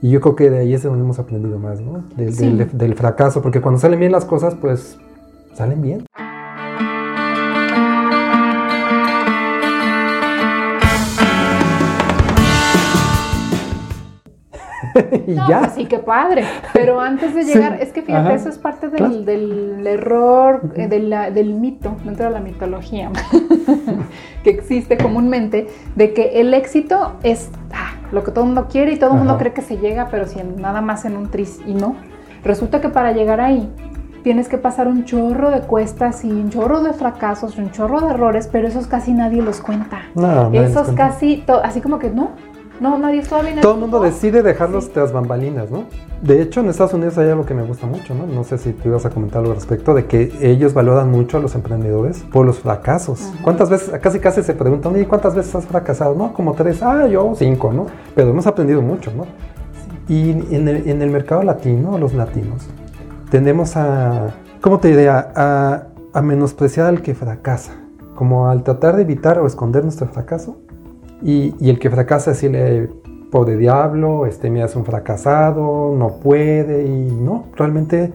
Y yo creo que de ahí es donde hemos aprendido más, ¿no? Del, Sí. del- del fracaso, porque cuando salen bien las cosas, pues salen bien. y No, ya. pues sí, qué padre. Pero antes de Sí, llegar, es que fíjate, ajá, eso es parte del, claro. del error, eh, de la- del mito, dentro de la mitología que existe comúnmente, de que el éxito es lo que todo el mundo quiere y todo el mundo cree que se llega, pero si nada más en un tris y no. Resulta que para llegar ahí tienes que pasar un chorro de cuestas y un chorro de fracasos, un chorro de errores, pero esos casi nadie los cuenta. No, esos casi, así como que no, no, nadie todavía no- Todo el mundo decide dejarlos Sí. tras bambalinas, ¿no? De hecho, en Estados Unidos hay algo que me gusta mucho, ¿no? No sé si tú ibas a comentar algo al respecto, de que ellos valoran mucho a los emprendedores por los fracasos. Ajá. ¿Cuántas veces, casi casi se preguntan, oye, ¿cuántas veces has fracasado? No, como tres, ah, yo cinco, ¿no? Pero hemos aprendido mucho, ¿no? Y en el, en el mercado latino, los latinos, tendemos a, ¿cómo te diría? A, a menospreciar al que fracasa, como al tratar de evitar o esconder nuestro fracaso. Y, y el que fracasa decirle, pobre diablo, este, mira, es un fracasado, no puede, y no, realmente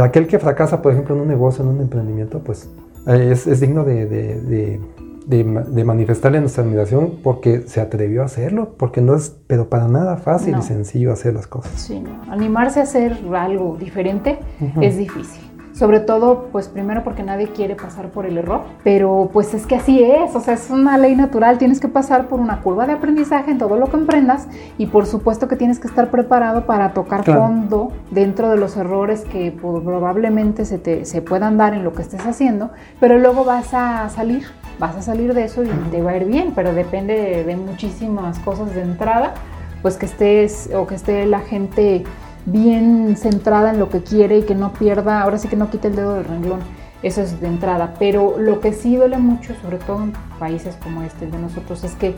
aquel que fracasa, por ejemplo, en un negocio, en un emprendimiento, pues eh, es, es digno de, de- de- de ma- de manifestarle nuestra admiración porque se atrevió a hacerlo, porque no es, pero para nada fácil No. y sencillo hacer las cosas. Sí, no. Animarse a hacer algo diferente es difícil. Sobre todo, pues primero porque nadie quiere pasar por el error, pero pues es que así es, o sea, es una ley natural, tienes que pasar por una curva de aprendizaje en todo lo que emprendas y por supuesto que tienes que estar preparado para tocar Claro. fondo dentro de los errores que pues, probablemente se, te, se puedan dar en lo que estés haciendo, pero luego vas a salir, vas a salir de eso y te va a ir bien, pero depende de, de muchísimas cosas de entrada, pues que estés o que esté la gente bien centrada en lo que quiere y que no pierda, ahora sí que no quite el dedo del renglón. Eso es de entrada. Pero lo que sí duele mucho, sobre todo en países como este de nosotros, es que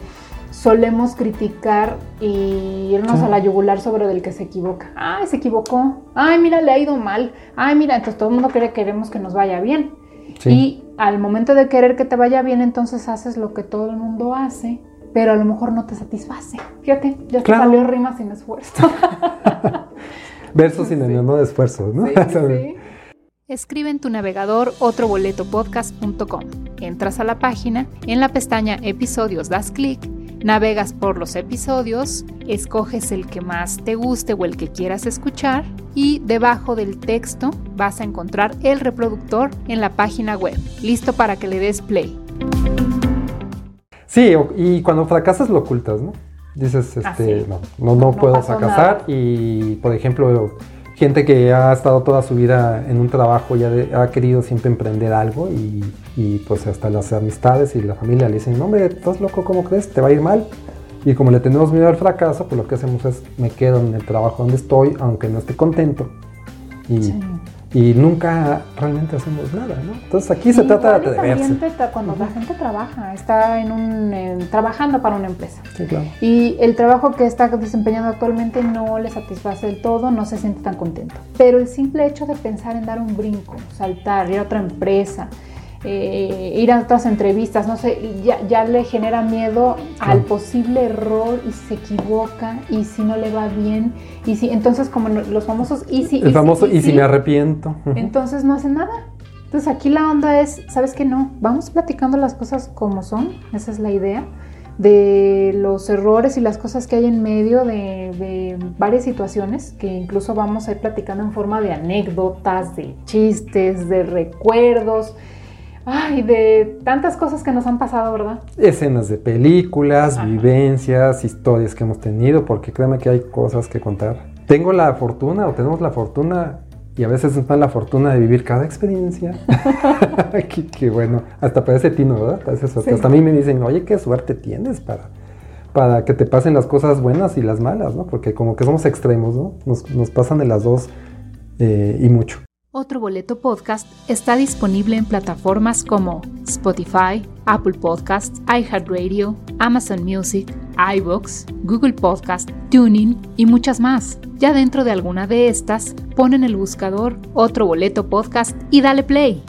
solemos criticar y irnos Sí. a la yugular sobre el que se equivoca. Ay, se equivocó. Ay, mira, le ha ido mal. Ay, mira, entonces todo el mundo quiere, queremos que nos vaya bien. Sí. Y al momento de querer que te vaya bien, entonces haces lo que todo el mundo hace, pero a lo mejor no te satisface. Fíjate, ya te Claro. salió rima sin esfuerzo. Verso Sí. sinónimo de esfuerzo, ¿no? Sí, sí. Escribe en tu navegador otroboletopodcast.com. Entras a la página, en la pestaña Episodios das clic, navegas por los episodios, escoges el que más te guste o el que quieras escuchar y debajo del texto vas a encontrar el reproductor en la página web, listo para que le des play. Sí, y cuando fracasas lo ocultas, ¿no? Dices, Ah, este, no, no, no No puedo fracasar nada. y, por ejemplo, gente que ha estado toda su vida en un trabajo y ha, de- ha querido siempre emprender algo y, y, pues hasta las amistades y la familia le dicen, no, hombre, estás loco, ¿cómo crees? Te va a ir mal. Y como le tenemos miedo al fracaso, pues lo que hacemos es me quedo en el trabajo donde estoy, aunque no esté contento. Y, Sí. Y nunca realmente hacemos nada, ¿no? Entonces aquí se Y trata de igual atreverse. también te- cuando la gente trabaja, está en un, en- trabajando para una empresa. Sí, claro. Y el trabajo que está desempeñando actualmente no le satisface del todo, no se siente tan contento. Pero el simple hecho de pensar en dar un brinco, saltar, ir a otra empresa, eh, ir a otras entrevistas, no sé, ya, ya le genera miedo al posible error y se equivoca y si no le va bien y si entonces como los famosos y si El famoso, y si si me arrepiento. Entonces no hacen nada. Entonces aquí la onda es, ¿sabes qué? No, vamos platicando las cosas como son, esa es la idea, de los errores y las cosas que hay en medio de, de varias situaciones, que incluso vamos a ir platicando en forma de anécdotas, de chistes, de recuerdos, ay, de tantas cosas que nos han pasado, ¿verdad? escenas de películas, Ajá. vivencias, historias que hemos tenido, porque créeme que hay cosas que contar. Tengo la fortuna o tenemos la fortuna y a veces nos da la fortuna de vivir cada experiencia. que, que bueno, hasta parece tino, ¿verdad? Parece suerte. Sí. Hasta a mí me dicen, oye, qué suerte tienes para, para que te pasen las cosas buenas y las malas, ¿no? Porque como que somos extremos, ¿no? Nos, nos pasan de las dos eh, y mucho. Otro Boleto Podcast está disponible en plataformas como Spotify, Apple Podcasts, iHeartRadio, Amazon Music, iVoox, Google Podcast, Tuning y muchas más. Ya dentro de alguna de estas, pon en el buscador Otro Boleto Podcast y dale play.